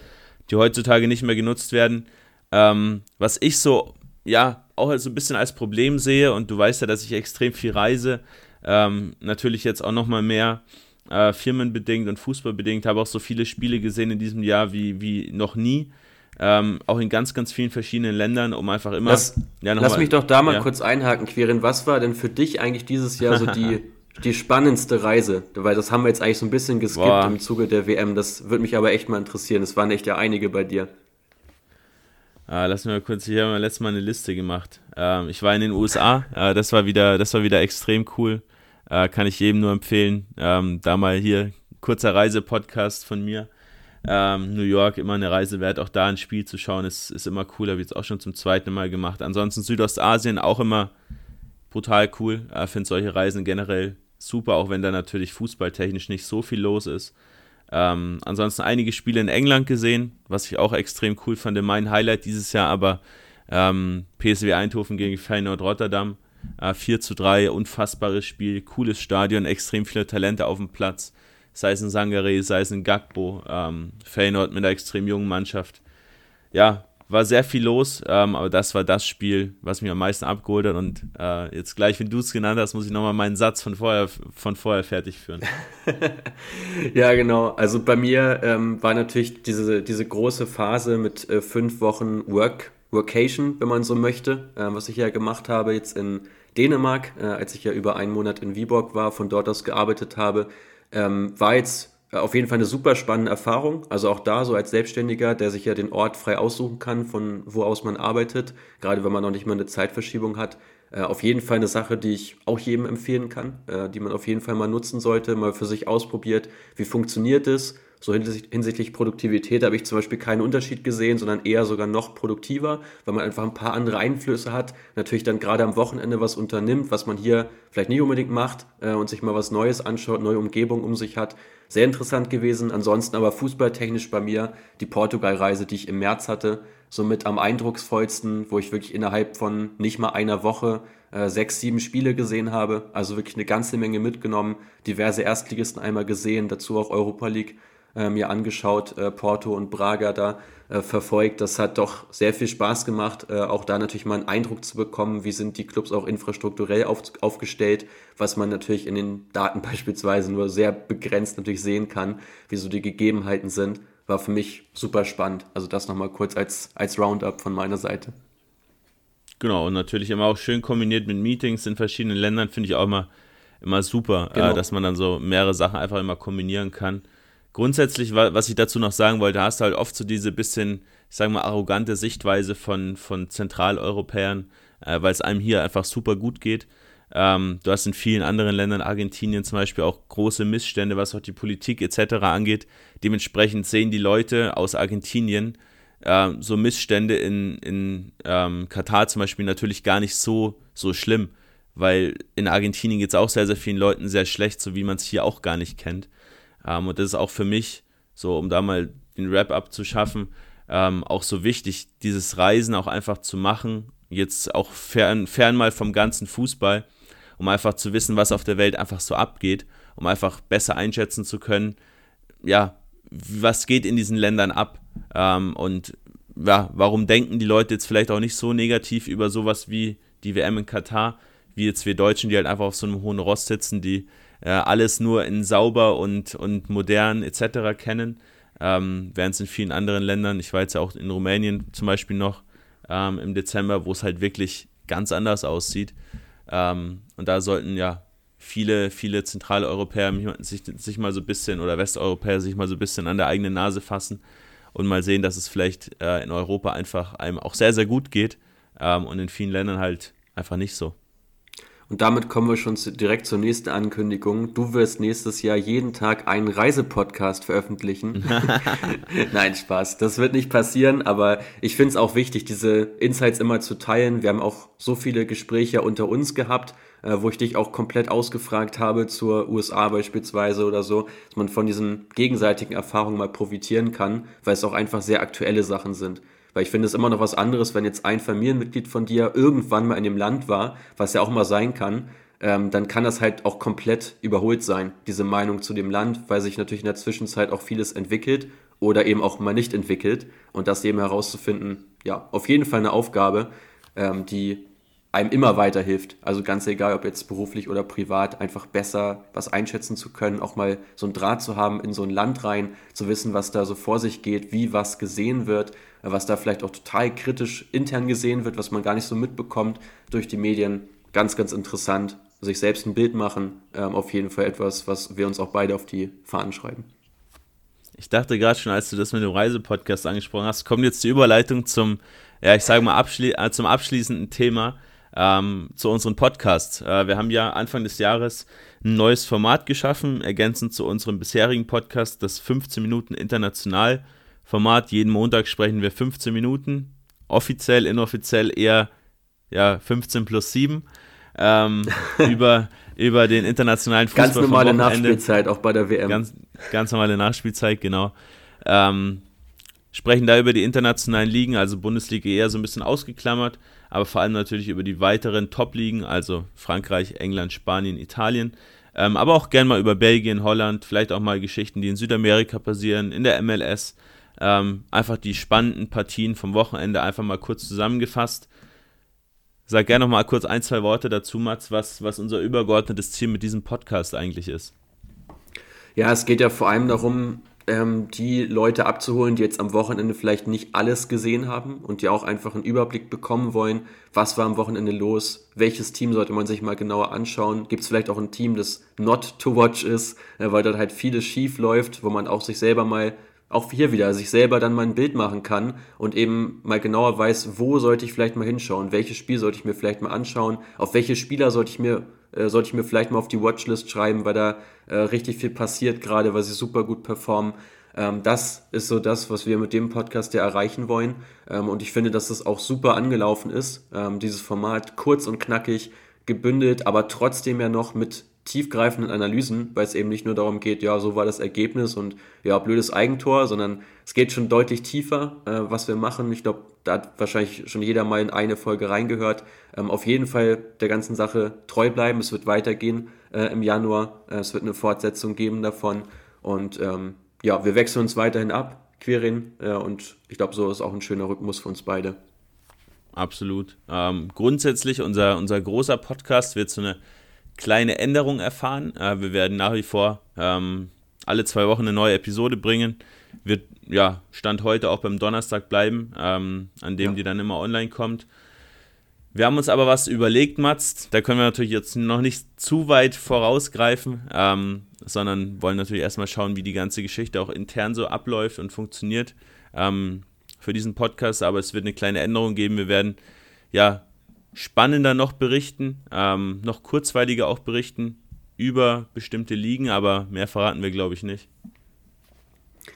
[SPEAKER 2] die heutzutage nicht mehr genutzt werden. Ähm, was ich so, ja, auch so ein bisschen als Problem sehe, und du weißt ja, dass ich extrem viel reise, ähm, natürlich jetzt auch nochmal mehr äh, firmenbedingt und fußballbedingt, habe auch so viele Spiele gesehen in diesem Jahr wie, wie noch nie. Ähm, auch in ganz, ganz vielen verschiedenen Ländern, um einfach immer.
[SPEAKER 1] Lass, ja, lass mal, mich doch da mal ja. kurz einhaken, Quirin. Was war denn für dich eigentlich dieses Jahr so die, die spannendste Reise? Weil das haben wir jetzt eigentlich so ein bisschen geskippt Boah. im Zuge der WM. Das würde mich aber echt mal interessieren. Es waren echt ja einige bei dir.
[SPEAKER 2] Ah, lass mich mal kurz, ich habe letztes Mal eine Liste gemacht. Ähm, ich war in den USA, äh, das war wieder, das war wieder extrem cool. Äh, kann ich jedem nur empfehlen. Ähm, da mal hier kurzer Reisepodcast von mir. Ähm, New York immer eine Reise wert, auch da ein Spiel zu schauen, ist, ist immer cool. Habe ich jetzt auch schon zum zweiten Mal gemacht. Ansonsten Südostasien auch immer brutal cool. Äh, finde solche Reisen generell super, auch wenn da natürlich fußballtechnisch nicht so viel los ist. Ähm, ansonsten einige Spiele in England gesehen, was ich auch extrem cool fand. Mein Highlight dieses Jahr aber ähm, PSW Eindhoven gegen Feyenoord Rotterdam. Äh, 4 zu 3, unfassbares Spiel, cooles Stadion, extrem viele Talente auf dem Platz. Sei es ein Sangare, sei es ein Gagbo, ähm, Feyenoord mit einer extrem jungen Mannschaft. Ja, war sehr viel los, ähm, aber das war das Spiel, was mich am meisten abgeholt hat. Und äh, jetzt gleich, wenn du es genannt hast, muss ich nochmal meinen Satz von vorher, von vorher fertig führen.
[SPEAKER 1] ja, genau. Also bei mir ähm, war natürlich diese, diese große Phase mit äh, fünf Wochen Work Workation, wenn man so möchte, äh, was ich ja gemacht habe jetzt in Dänemark, äh, als ich ja über einen Monat in Viborg war, von dort aus gearbeitet habe, ähm, war jetzt äh, auf jeden Fall eine super spannende Erfahrung. Also auch da so als Selbstständiger, der sich ja den Ort frei aussuchen kann, von wo aus man arbeitet, gerade wenn man noch nicht mal eine Zeitverschiebung hat. Äh, auf jeden Fall eine Sache, die ich auch jedem empfehlen kann, äh, die man auf jeden Fall mal nutzen sollte, mal für sich ausprobiert. Wie funktioniert es? So hinsichtlich Produktivität habe ich zum Beispiel keinen Unterschied gesehen, sondern eher sogar noch produktiver, weil man einfach ein paar andere Einflüsse hat. Natürlich dann gerade am Wochenende was unternimmt, was man hier vielleicht nicht unbedingt macht äh, und sich mal was Neues anschaut, neue Umgebung um sich hat. Sehr interessant gewesen. Ansonsten aber fußballtechnisch bei mir die Portugal-Reise, die ich im März hatte, somit am eindrucksvollsten, wo ich wirklich innerhalb von nicht mal einer Woche äh, sechs, sieben Spiele gesehen habe. Also wirklich eine ganze Menge mitgenommen, diverse Erstligisten einmal gesehen, dazu auch Europa League äh, mir angeschaut, äh, Porto und Braga da äh, verfolgt. Das hat doch sehr viel Spaß gemacht, äh, auch da natürlich mal einen Eindruck zu bekommen, wie sind die Clubs auch infrastrukturell auf, aufgestellt, was man natürlich in den Daten beispielsweise nur sehr begrenzt natürlich sehen kann, wie so die Gegebenheiten sind. War für mich super spannend. Also das nochmal kurz als, als Roundup von meiner Seite.
[SPEAKER 2] Genau, und natürlich immer auch schön kombiniert mit Meetings in verschiedenen Ländern, finde ich auch immer, immer super, äh, genau. äh, dass man dann so mehrere Sachen einfach immer kombinieren kann. Grundsätzlich, was ich dazu noch sagen wollte, hast du halt oft so diese bisschen, ich sage mal, arrogante Sichtweise von, von Zentraleuropäern, äh, weil es einem hier einfach super gut geht. Ähm, du hast in vielen anderen Ländern, Argentinien zum Beispiel, auch große Missstände, was auch die Politik etc. angeht. Dementsprechend sehen die Leute aus Argentinien äh, so Missstände in, in ähm, Katar zum Beispiel natürlich gar nicht so, so schlimm, weil in Argentinien geht es auch sehr, sehr vielen Leuten sehr schlecht, so wie man es hier auch gar nicht kennt. Ähm, und das ist auch für mich, so um da mal den Wrap-up zu schaffen, ähm, auch so wichtig, dieses Reisen auch einfach zu machen, jetzt auch fern, fern mal vom ganzen Fußball, um einfach zu wissen, was auf der Welt einfach so abgeht, um einfach besser einschätzen zu können, ja, was geht in diesen Ländern ab ähm, und ja, warum denken die Leute jetzt vielleicht auch nicht so negativ über sowas wie die WM in Katar, wie jetzt wir Deutschen, die halt einfach auf so einem hohen Rost sitzen, die äh, alles nur in sauber und, und modern etc. kennen, ähm, während es in vielen anderen Ländern, ich war jetzt ja auch in Rumänien zum Beispiel noch ähm, im Dezember, wo es halt wirklich ganz anders aussieht, ähm, und da sollten ja viele, viele zentrale Europäer sich, sich mal so ein bisschen oder Westeuropäer sich mal so ein bisschen an der eigenen Nase fassen und mal sehen, dass es vielleicht äh, in Europa einfach einem auch sehr, sehr gut geht ähm, und in vielen Ländern halt einfach nicht so.
[SPEAKER 1] Und damit kommen wir schon zu, direkt zur nächsten Ankündigung. Du wirst nächstes Jahr jeden Tag einen Reisepodcast veröffentlichen. Nein, Spaß. Das wird nicht passieren, aber ich finde es auch wichtig, diese Insights immer zu teilen. Wir haben auch so viele Gespräche unter uns gehabt, äh, wo ich dich auch komplett ausgefragt habe zur USA beispielsweise oder so, dass man von diesen gegenseitigen Erfahrungen mal profitieren kann, weil es auch einfach sehr aktuelle Sachen sind. Weil ich finde es immer noch was anderes, wenn jetzt ein Familienmitglied von dir irgendwann mal in dem Land war, was ja auch mal sein kann, ähm, dann kann das halt auch komplett überholt sein, diese Meinung zu dem Land, weil sich natürlich in der Zwischenzeit auch vieles entwickelt oder eben auch mal nicht entwickelt. Und das eben herauszufinden, ja, auf jeden Fall eine Aufgabe, ähm, die einem immer weiterhilft. Also ganz egal, ob jetzt beruflich oder privat, einfach besser was einschätzen zu können, auch mal so ein Draht zu haben in so ein Land rein, zu wissen, was da so vor sich geht, wie was gesehen wird, was da vielleicht auch total kritisch intern gesehen wird, was man gar nicht so mitbekommt durch die Medien. Ganz, ganz interessant. Sich selbst ein Bild machen, ähm, auf jeden Fall etwas, was wir uns auch beide auf die Fahnen schreiben.
[SPEAKER 2] Ich dachte gerade schon, als du das mit dem Reisepodcast angesprochen hast, kommt jetzt die Überleitung zum, ja, ich sage mal, abschli äh, zum abschließenden Thema ähm, zu unserem Podcast. Äh, wir haben ja Anfang des Jahres ein neues Format geschaffen, ergänzend zu unserem bisherigen Podcast, das 15 Minuten international Format. Jeden Montag sprechen wir 15 Minuten, offiziell, inoffiziell eher ja, 15 plus 7 ähm, über, über den internationalen
[SPEAKER 1] Fußball. Ganz normale Nachspielzeit, auch bei der WM.
[SPEAKER 2] Ganz, ganz normale Nachspielzeit, genau. Ähm, sprechen da über die internationalen Ligen, also Bundesliga eher so ein bisschen ausgeklammert, aber vor allem natürlich über die weiteren Top-Ligen, also Frankreich, England, Spanien, Italien. Ähm, aber auch gern mal über Belgien, Holland, vielleicht auch mal Geschichten, die in Südamerika passieren, in der MLS. Ähm, einfach die spannenden Partien vom Wochenende einfach mal kurz zusammengefasst. Sag gerne noch mal kurz ein, zwei Worte dazu, Mats, was, was unser übergeordnetes Ziel mit diesem Podcast eigentlich ist.
[SPEAKER 1] Ja, es geht ja vor allem darum, ähm, die Leute abzuholen, die jetzt am Wochenende vielleicht nicht alles gesehen haben und die auch einfach einen Überblick bekommen wollen, was war am Wochenende los, welches Team sollte man sich mal genauer anschauen, gibt es vielleicht auch ein Team, das not to watch ist, äh, weil dort halt vieles schief läuft, wo man auch sich selber mal auch hier wieder sich selber dann mal ein Bild machen kann und eben mal genauer weiß, wo sollte ich vielleicht mal hinschauen, welches Spiel sollte ich mir vielleicht mal anschauen, auf welche Spieler sollte ich mir äh, sollte ich mir vielleicht mal auf die Watchlist schreiben, weil da äh, richtig viel passiert gerade, weil sie super gut performen. Ähm, das ist so das, was wir mit dem Podcast ja erreichen wollen. Ähm, und ich finde, dass das auch super angelaufen ist. Ähm, dieses Format kurz und knackig, gebündelt, aber trotzdem ja noch mit tiefgreifenden Analysen, weil es eben nicht nur darum geht, ja, so war das Ergebnis und ja, blödes Eigentor, sondern es geht schon deutlich tiefer, äh, was wir machen. Ich glaube, da hat wahrscheinlich schon jeder mal in eine Folge reingehört. Ähm, auf jeden Fall der ganzen Sache treu bleiben. Es wird weitergehen äh, im Januar. Äh, es wird eine Fortsetzung geben davon. Und ähm, ja, wir wechseln uns weiterhin ab, Quirin. Äh, und ich glaube, so ist auch ein schöner Rhythmus für uns beide.
[SPEAKER 2] Absolut. Ähm, grundsätzlich, unser, unser großer Podcast wird so eine kleine Änderung erfahren. Äh, wir werden nach wie vor ähm, alle zwei Wochen eine neue Episode bringen. Wird ja Stand heute auch beim Donnerstag bleiben, ähm, an dem ja. die dann immer online kommt. Wir haben uns aber was überlegt, Mats. Da können wir natürlich jetzt noch nicht zu weit vorausgreifen, ähm, sondern wollen natürlich erstmal schauen, wie die ganze Geschichte auch intern so abläuft und funktioniert ähm, für diesen Podcast. Aber es wird eine kleine Änderung geben. Wir werden ja spannender noch berichten, ähm, noch kurzweiliger auch berichten über bestimmte Ligen, aber mehr verraten wir, glaube ich, nicht.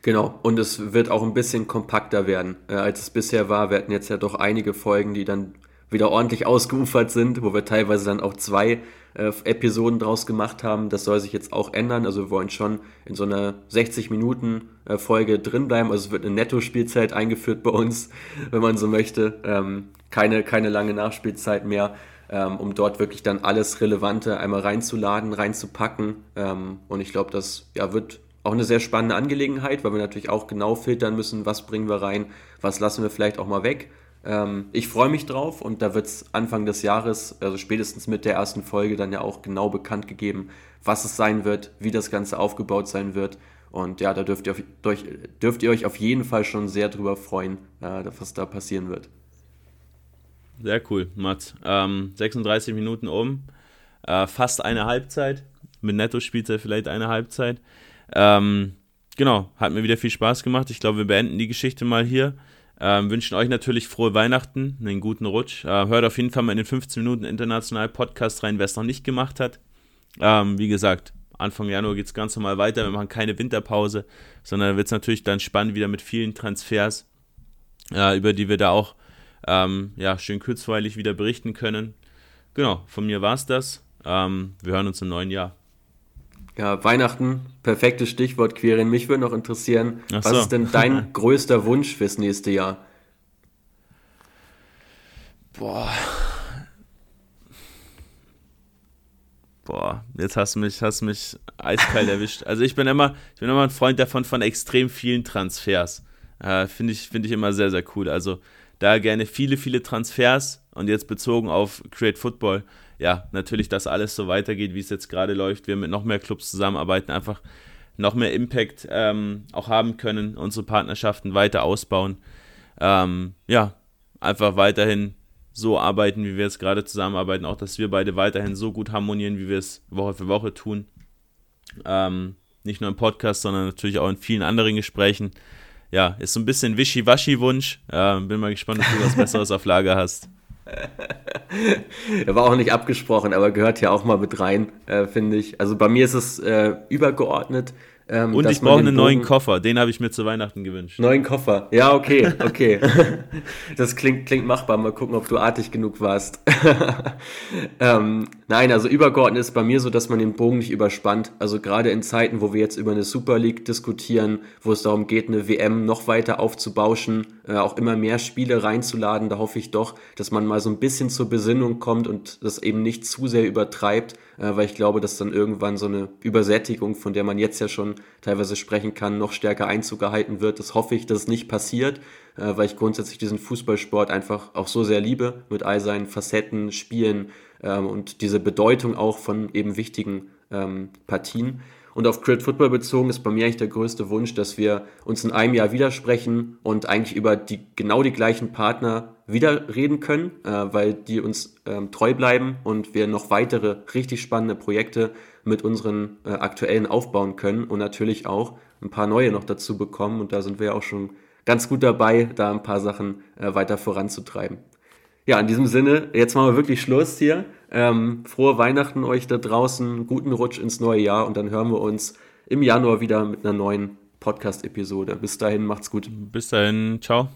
[SPEAKER 1] Genau, und es wird auch ein bisschen kompakter werden, äh, als es bisher war. Wir hatten jetzt ja doch einige Folgen, die dann wieder ordentlich ausgeufert sind, wo wir teilweise dann auch zwei äh, Episoden draus gemacht haben. Das soll sich jetzt auch ändern. Also wir wollen schon in so einer 60 Minuten äh, Folge drin bleiben. Also es wird eine Netto-Spielzeit eingeführt bei uns, wenn man so möchte. Ähm, keine, keine lange Nachspielzeit mehr, ähm, um dort wirklich dann alles Relevante einmal reinzuladen, reinzupacken. Ähm, und ich glaube, das ja, wird auch eine sehr spannende Angelegenheit, weil wir natürlich auch genau filtern müssen, was bringen wir rein, was lassen wir vielleicht auch mal weg. Ähm, ich freue mich drauf und da wird es Anfang des Jahres, also spätestens mit der ersten Folge, dann ja auch genau bekannt gegeben, was es sein wird, wie das Ganze aufgebaut sein wird. Und ja, da dürft ihr, auf, durch, dürft ihr euch auf jeden Fall schon sehr drüber freuen, äh, was da passieren wird.
[SPEAKER 2] Sehr cool, Mats. Ähm, 36 Minuten um, äh, fast eine Halbzeit. Mit Netto spielt er vielleicht eine Halbzeit. Ähm, genau, hat mir wieder viel Spaß gemacht. Ich glaube, wir beenden die Geschichte mal hier. Ähm, wünschen euch natürlich frohe Weihnachten, einen guten Rutsch. Äh, hört auf jeden Fall mal in den 15 Minuten International Podcast rein, wer es noch nicht gemacht hat. Ähm, wie gesagt, Anfang Januar geht es ganz normal weiter. Wir machen keine Winterpause, sondern wird es natürlich dann spannend wieder mit vielen Transfers, äh, über die wir da auch ähm, ja, schön kurzweilig wieder berichten können. Genau, von mir war es das. Ähm, wir hören uns im neuen Jahr.
[SPEAKER 1] Ja, Weihnachten, perfektes Stichwort, Quirin. Mich würde noch interessieren, Ach was so. ist denn dein größter Wunsch fürs nächste Jahr?
[SPEAKER 2] Boah. Boah, jetzt hast du mich, hast mich eiskalt erwischt. Also ich bin immer, ich bin immer ein Freund davon von extrem vielen Transfers. Äh, Finde ich, find ich immer sehr, sehr cool. Also da gerne viele, viele Transfers und jetzt bezogen auf Create Football ja, natürlich, dass alles so weitergeht, wie es jetzt gerade läuft, wir mit noch mehr Clubs zusammenarbeiten, einfach noch mehr Impact ähm, auch haben können, unsere Partnerschaften weiter ausbauen. Ähm, ja, einfach weiterhin so arbeiten, wie wir es gerade zusammenarbeiten, auch dass wir beide weiterhin so gut harmonieren, wie wir es Woche für Woche tun. Ähm, nicht nur im Podcast, sondern natürlich auch in vielen anderen Gesprächen. Ja, ist so ein bisschen Wischi-Waschi-Wunsch. Ja, bin mal gespannt, ob du was Besseres auf Lager hast.
[SPEAKER 1] Er war auch nicht abgesprochen, aber gehört ja auch mal mit rein, äh, finde ich. Also bei mir ist es äh, übergeordnet.
[SPEAKER 2] Ähm, und ich brauche einen neuen Koffer, den habe ich mir zu Weihnachten gewünscht.
[SPEAKER 1] Neuen Koffer, ja, okay, okay. das klingt, klingt machbar, mal gucken, ob du artig genug warst. ähm, nein, also übergeordnet ist bei mir so, dass man den Bogen nicht überspannt. Also gerade in Zeiten, wo wir jetzt über eine Super League diskutieren, wo es darum geht, eine WM noch weiter aufzubauschen, äh, auch immer mehr Spiele reinzuladen, da hoffe ich doch, dass man mal so ein bisschen zur Besinnung kommt und das eben nicht zu sehr übertreibt äh, weil ich glaube, dass dann irgendwann so eine Übersättigung, von der man jetzt ja schon teilweise sprechen kann, noch stärker Einzug erhalten wird. Das hoffe ich, dass es nicht passiert, äh, weil ich grundsätzlich diesen Fußballsport einfach auch so sehr liebe, mit all seinen Facetten, Spielen ähm, und diese Bedeutung auch von eben wichtigen ähm, Partien. Und auf Crit Football bezogen ist bei mir eigentlich der größte Wunsch, dass wir uns in einem Jahr widersprechen und eigentlich über die genau die gleichen Partner wieder reden können, äh, weil die uns ähm, treu bleiben und wir noch weitere richtig spannende Projekte mit unseren äh, aktuellen aufbauen können und natürlich auch ein paar neue noch dazu bekommen. Und da sind wir ja auch schon ganz gut dabei, da ein paar Sachen äh, weiter voranzutreiben. Ja, in diesem Sinne, jetzt machen wir wirklich Schluss hier. Ähm, frohe Weihnachten euch da draußen, guten Rutsch ins neue Jahr und dann hören wir uns im Januar wieder mit einer neuen Podcast-Episode. Bis dahin, macht's gut.
[SPEAKER 2] Bis dahin, ciao.